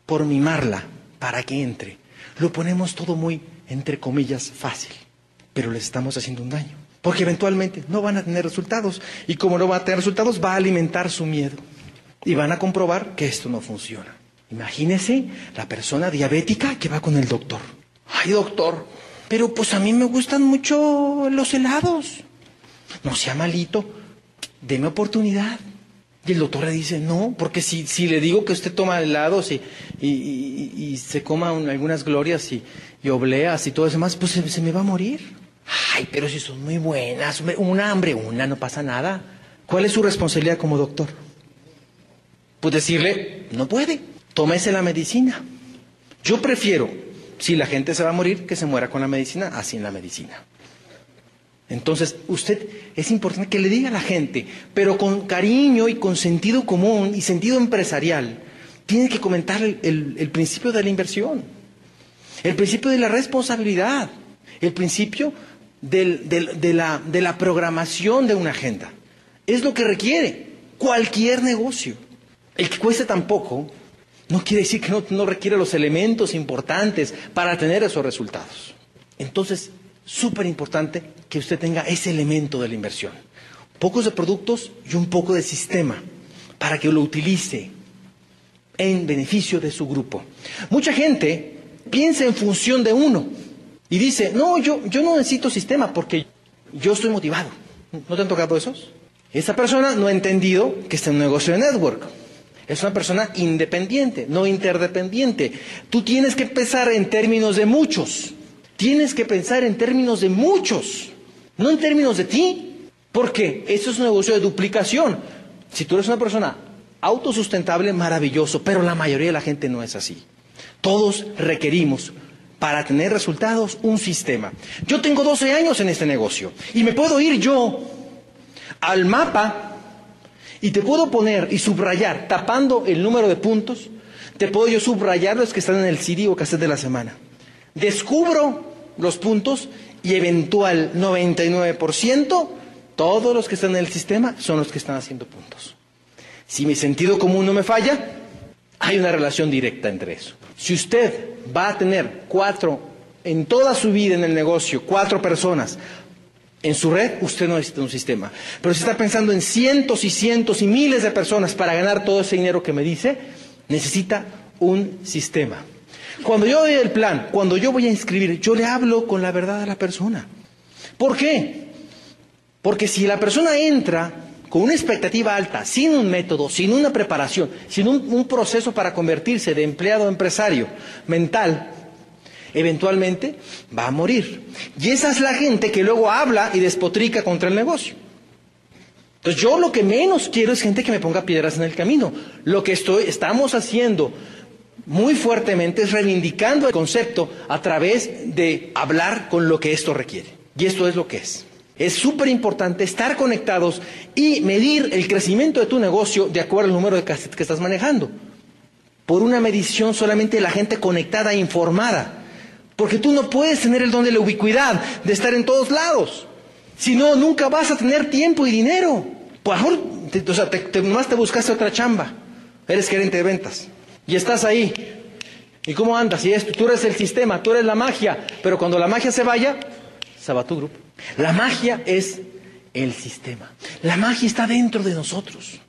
por mimarla, para que entre, lo ponemos todo muy, entre comillas, fácil pero les estamos haciendo un daño. Porque eventualmente no van a tener resultados. Y como no van a tener resultados, va a alimentar su miedo. Y van a comprobar que esto no funciona. Imagínese la persona diabética que va con el doctor. Ay, doctor, pero pues a mí me gustan mucho los helados. No sea malito, deme oportunidad. Y el doctor le dice, no, porque si, si le digo que usted toma helados y, y, se coma algunas glorias y, obleas y todo eso más, pues se me va a morir. Ay, pero si son muy buenas, una hambre, una, no pasa nada. ¿Cuál es su responsabilidad como doctor? Pues decirle, no puede, tómese la medicina. Yo prefiero, si la gente se va a morir, que se muera con la medicina, así en la medicina. Entonces, usted es importante que le diga a la gente, pero con cariño y con sentido común y sentido empresarial, tiene que comentar el principio de la inversión, el principio de la responsabilidad, el principio de, la, de la programación de una agenda. Es lo que requiere cualquier negocio. El que cueste tan poco no quiere decir que no, no requiere los elementos importantes para tener esos resultados. Entonces, súper importante que usted tenga ese elemento de la inversión. Pocos de productos y un poco de sistema para que lo utilice en beneficio de su grupo. Mucha gente piensa en función de uno. Y dice, no, yo, yo no necesito sistema porque yo estoy motivado. ¿No te han tocado esos? Esa persona no ha entendido que está en un negocio de network. Es una persona independiente, no interdependiente. Tú tienes que pensar en términos de muchos. Tienes que pensar en términos de muchos, no en términos de ti. Porque eso es un negocio de duplicación. Si tú eres una persona autosustentable, maravilloso, pero la mayoría de la gente no es así. Todos requerimos para tener resultados un sistema. Yo tengo 12 años en este negocio y me puedo ir yo al mapa y te puedo poner y subrayar, tapando el número de puntos, te puedo yo subrayar los que están en el CD o cassette de la semana. Descubro los puntos y eventual 99%, todos los que están en el sistema son los que están haciendo puntos. Si mi sentido común no me falla, hay una relación directa entre eso. Si usted va a tener cuatro, en toda su vida en el negocio, cuatro personas en su red, usted no necesita un sistema. Pero si está pensando en cientos y cientos y miles de personas para ganar todo ese dinero que me dice, necesita un sistema. Cuando yo doy el plan, cuando yo voy a inscribir, yo le hablo con la verdad a la persona. ¿Por qué? Porque si la persona entra con una expectativa alta, sin un método, sin una preparación, sin un, proceso para convertirse de empleado a empresario mental, eventualmente va a morir. Y esa es la gente que luego habla y despotrica contra el negocio. Entonces yo lo que menos quiero es gente que me ponga piedras en el camino. Lo que estoy, estamos haciendo muy fuertemente es reivindicando el concepto a través de hablar con lo que esto requiere. Y esto es lo que es. Es súper importante estar conectados y medir el crecimiento de tu negocio de acuerdo al número de cassettes que estás manejando. Por una medición solamente de la gente conectada e informada. Porque tú no puedes tener el don de la ubicuidad, de estar en todos lados. Si no, nunca vas a tener tiempo y dinero. Por favor, te, o sea, te, te, te buscaste otra chamba. Eres gerente de ventas. Y estás ahí. ¿Y cómo andas? Y es, tú eres el sistema, tú eres la magia. Pero cuando la magia se vaya, se grupo. La magia es el sistema. La magia está dentro de nosotros.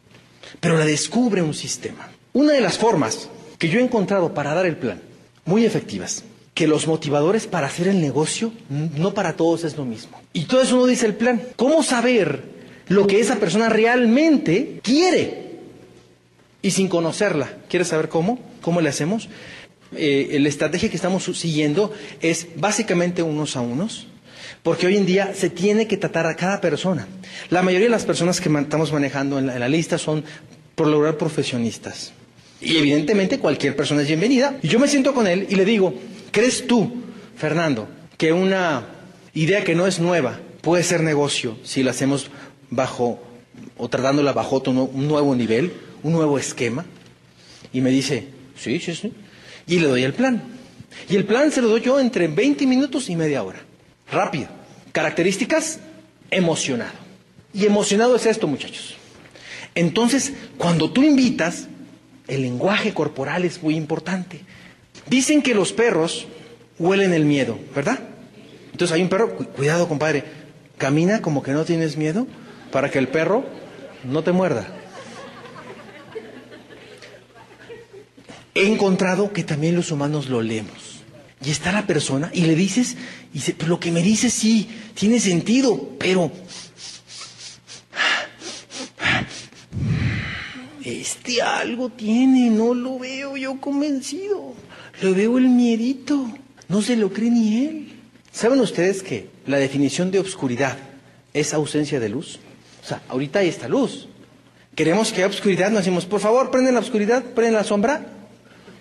Pero la descubre un sistema. Una de las formas que yo he encontrado para dar el plan, muy efectivas, que los motivadores para hacer el negocio, no para todos es lo mismo. Y todo eso uno dice el plan. ¿Cómo saber lo que esa persona realmente quiere? Y sin conocerla. ¿Quieres saber cómo? ¿Cómo le hacemos? Eh, la estrategia que estamos siguiendo es básicamente unos a unos, porque hoy en día se tiene que tratar a cada persona. La mayoría de las personas que estamos manejando en la, lista son por lograr profesionistas. Y evidentemente cualquier persona es bienvenida. Y yo me siento con él y le digo, ¿crees tú, Fernando, que una idea que no es nueva puede ser negocio si la hacemos bajo o tratándola bajo un nuevo nivel, un nuevo esquema? Y me dice, sí, sí, sí. Y le doy el plan. Y el plan se lo doy yo entre 20 minutos y media hora. Rápido. Características, emocionado. Y emocionado es esto, muchachos. Entonces, cuando tú invitas, el lenguaje corporal es muy importante. Dicen que los perros huelen el miedo, ¿verdad? Entonces hay un perro, cuidado compadre, camina como que no tienes miedo para que el perro no te muerda. He encontrado que también los humanos lo leemos. Y está la persona y le dices, y dice, pero lo que me dices sí, tiene sentido, pero este algo tiene, no lo veo yo convencido. Lo veo el miedito. No se lo cree ni él. ¿Saben ustedes que la definición de obscuridad es ausencia de luz? O sea, ahorita hay esta luz. Queremos que haya obscuridad, nos decimos, por favor, prenden la oscuridad, prenden la sombra.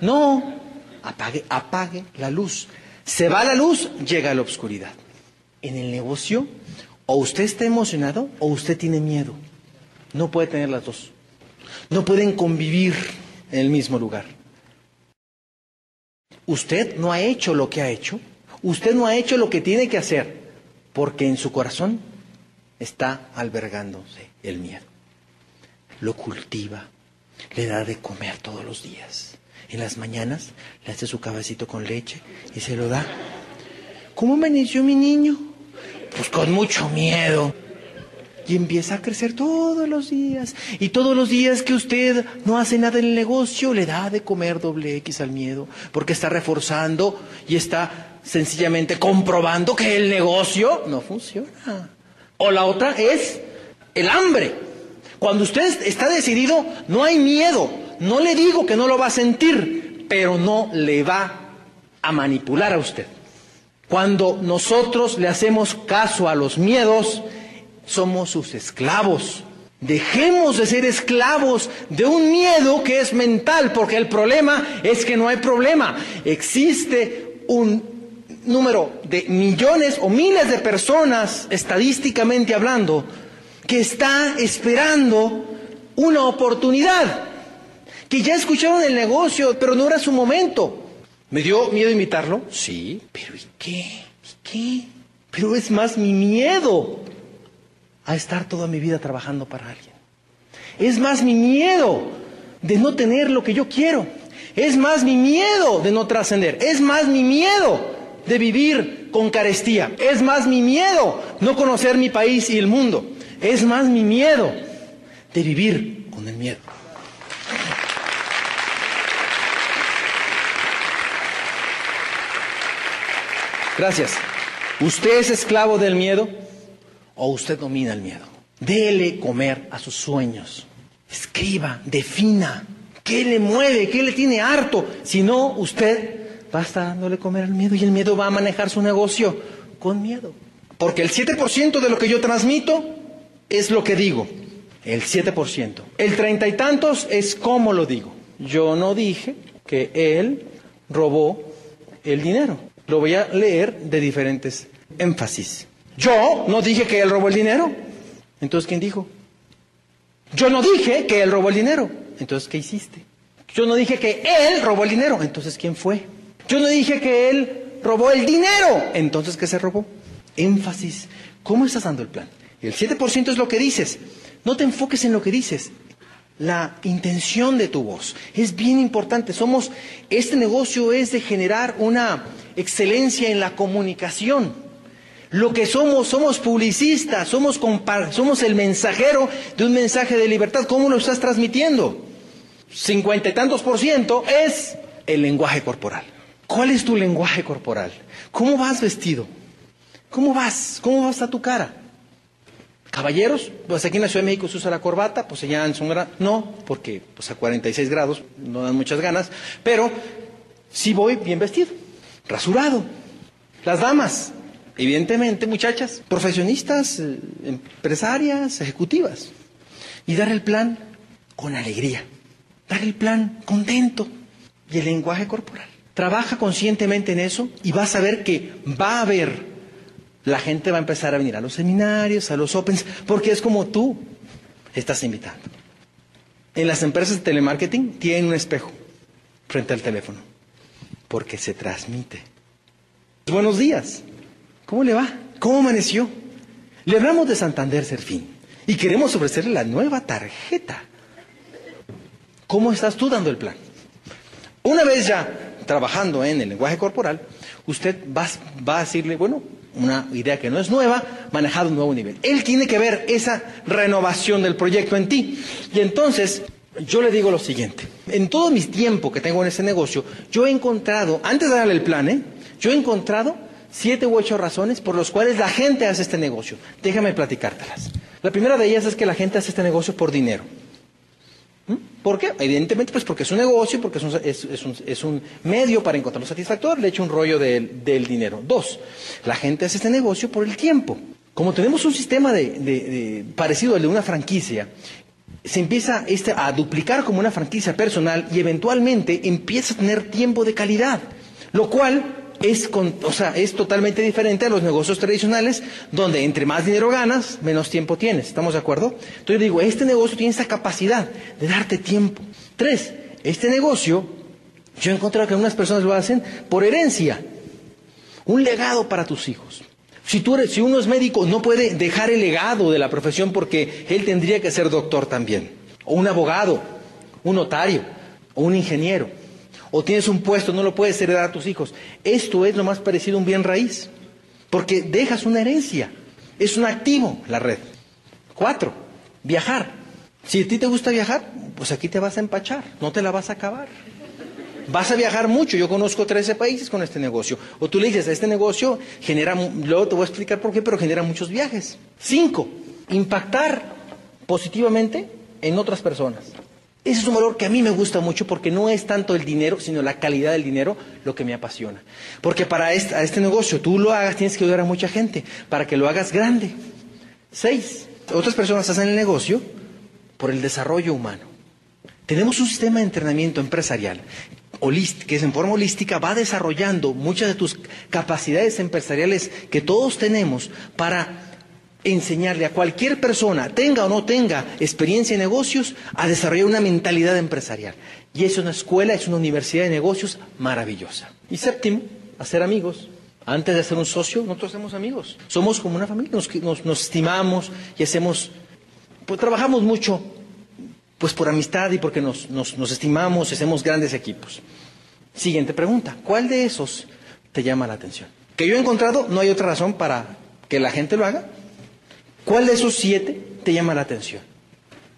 No, apague, apague la luz. Se va la luz, llega la oscuridad. En el negocio, o usted está emocionado o usted tiene miedo. No puede tener las dos. No pueden convivir en el mismo lugar. Usted no ha hecho lo que ha hecho, usted no ha hecho lo que tiene que hacer, porque en su corazón está albergándose el miedo. Lo cultiva, le da de comer todos los días. En las mañanas le hace su cabecito con leche y se lo da. ¿Cómo amaneció mi niño? Pues con mucho miedo. Y empieza a crecer todos los días. Y todos los días que usted no hace nada en el negocio, le da de comer doble X al miedo. Porque está reforzando y está sencillamente comprobando que el negocio no funciona. O la otra es el hambre. Cuando usted está decidido, no hay miedo, No le digo que no lo va a sentir, pero no le va a manipular a usted. Cuando nosotros le hacemos caso a los miedos, somos sus esclavos. Dejemos de ser esclavos de un miedo que es mental, porque el problema es que no hay problema. Existe un número de millones o miles de personas, estadísticamente hablando, que está esperando una oportunidad, que ya escucharon el negocio, pero no era su momento. ¿Me dio miedo invitarlo? Sí, pero ¿y qué? ¿Y qué? Pero es más mi miedo a estar toda mi vida trabajando para alguien. Es más mi miedo de no tener lo que yo quiero. Es más mi miedo de no trascender. Es más mi miedo de vivir con carestía. Es más mi miedo no conocer mi país y el mundo. Es más mi miedo de vivir con el miedo. Gracias. ¿Usted es esclavo del miedo o usted domina el miedo? Dele comer a sus sueños. Escriba, defina. ¿Qué le mueve? ¿Qué le tiene harto? Si no, usted va a estar dándole comer al miedo y el miedo va a manejar su negocio con miedo. Porque el 7% de lo que yo transmito es lo que digo. El 7%. El treinta y tantos es como lo digo. Yo no dije que él robó el dinero. Lo voy a leer de diferentes énfasis. Yo no dije que él robó el dinero. Entonces, ¿quién dijo? Yo no dije que él robó el dinero. Entonces, ¿qué hiciste? Yo no dije que él robó el dinero. Entonces, ¿quién fue? Yo no dije que él robó el dinero. Entonces, ¿qué se robó? Énfasis. ¿Cómo estás dando el plan? El 7% es lo que dices. No te enfoques en lo que dices. La intención de tu voz es bien importante. Somos, este negocio es de generar una excelencia en la comunicación. Lo que somos, somos publicistas, somos, somos el mensajero de un mensaje de libertad. ¿Cómo lo estás transmitiendo? Cincuenta y tantos por ciento es el lenguaje corporal. ¿Cuál es tu lenguaje corporal? ¿Cómo vas vestido? ¿Cómo vas? ¿Cómo va a tu cara? Caballeros, pues aquí en la Ciudad de México se usa la corbata, pues allá en Sonora no, porque pues a 46 grados no dan muchas ganas, pero sí voy bien vestido, rasurado. Las damas, evidentemente muchachas, profesionistas, eh, empresarias, ejecutivas. Y dar el plan con alegría, dar el plan contento y el lenguaje corporal. Trabaja conscientemente en eso y vas a ver que va a haber la gente va a empezar a venir a los seminarios, a los opens, porque es como tú estás invitando. En las empresas de telemarketing tienen un espejo frente al teléfono, porque se transmite. Buenos días, ¿cómo le va? ¿Cómo amaneció? Le hablamos de Santander Serfín y queremos ofrecerle la nueva tarjeta. ¿Cómo estás tú dando el plan? Una vez ya trabajando en el lenguaje corporal, usted va, va a decirle, bueno, una idea que no es nueva, manejado a un nuevo nivel. Él tiene que ver esa renovación del proyecto en ti. Y entonces, yo le digo lo siguiente. En todo mi tiempo que tengo en ese negocio, yo he encontrado, antes de darle el plan, ¿eh? yo he encontrado siete u ocho razones por las cuales la gente hace este negocio. Déjame platicártelas. La primera de ellas es que la gente hace este negocio por dinero. ¿Mm? ¿Por qué? Evidentemente, pues porque es un negocio, porque es un, es, un, es un, medio para encontrarlo satisfactorio, le echo un rollo del, del, dinero. Dos, la gente hace este negocio por el tiempo. Como tenemos un sistema de, de, de, parecido al de una franquicia, se empieza este a duplicar como una franquicia personal y eventualmente empieza a tener tiempo de calidad, lo cual es, con, o sea, es totalmente diferente a los negocios tradicionales, donde entre más dinero ganas, menos tiempo tienes. ¿Estamos de acuerdo? Entonces digo, este negocio tiene esa capacidad de darte tiempo. Tres, este negocio, yo he encontrado que algunas personas lo hacen por herencia, un legado para tus hijos. Si, tú eres, si uno es médico, no puede dejar el legado de la profesión porque él tendría que ser doctor también, o un abogado, un notario, o un ingeniero o tienes un puesto, no lo puedes heredar a tus hijos. Esto es lo más parecido a un bien raíz, porque dejas una herencia. Es un activo la red. Cuatro, viajar. Si a ti te gusta viajar, pues aquí te vas a empachar, no te la vas a acabar. Vas a viajar mucho. Yo conozco 13 países con este negocio. O tú le dices, este negocio genera, luego te voy a explicar por qué, pero genera muchos viajes. Cinco, impactar positivamente en otras personas. Ese es un valor que a mí me gusta mucho porque no es tanto el dinero, sino la calidad del dinero lo que me apasiona. Porque para este, este negocio tú lo hagas, tienes que ayudar a mucha gente, para que lo hagas grande. Seis, otras personas hacen el negocio por el desarrollo humano. Tenemos un sistema de entrenamiento empresarial que es en forma holística, va desarrollando muchas de tus capacidades empresariales que todos tenemos para enseñarle a cualquier persona, tenga o no tenga experiencia en negocios, a desarrollar una mentalidad empresarial. Y es una escuela, es una universidad de negocios maravillosa. Y séptimo, hacer amigos. Antes de ser un socio, nosotros hacemos amigos. Somos como una familia, nos, estimamos y hacemos, pues trabajamos mucho, pues por amistad y porque nos, nos estimamos hacemos grandes equipos. Siguiente pregunta, ¿cuál de esos te llama la atención? Que yo he encontrado, no hay otra razón para que la gente lo haga, ¿Cuál de esos siete te llama la atención?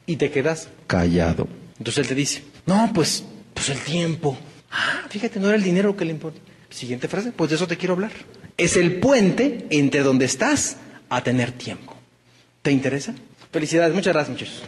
Y te quedas callado. Entonces él te dice, no, pues, pues el tiempo. Ah, fíjate, no era el dinero que le importa. Siguiente frase, pues de eso te quiero hablar. Es el puente entre donde estás a tener tiempo. ¿Te interesa? Felicidades, muchas gracias muchachos.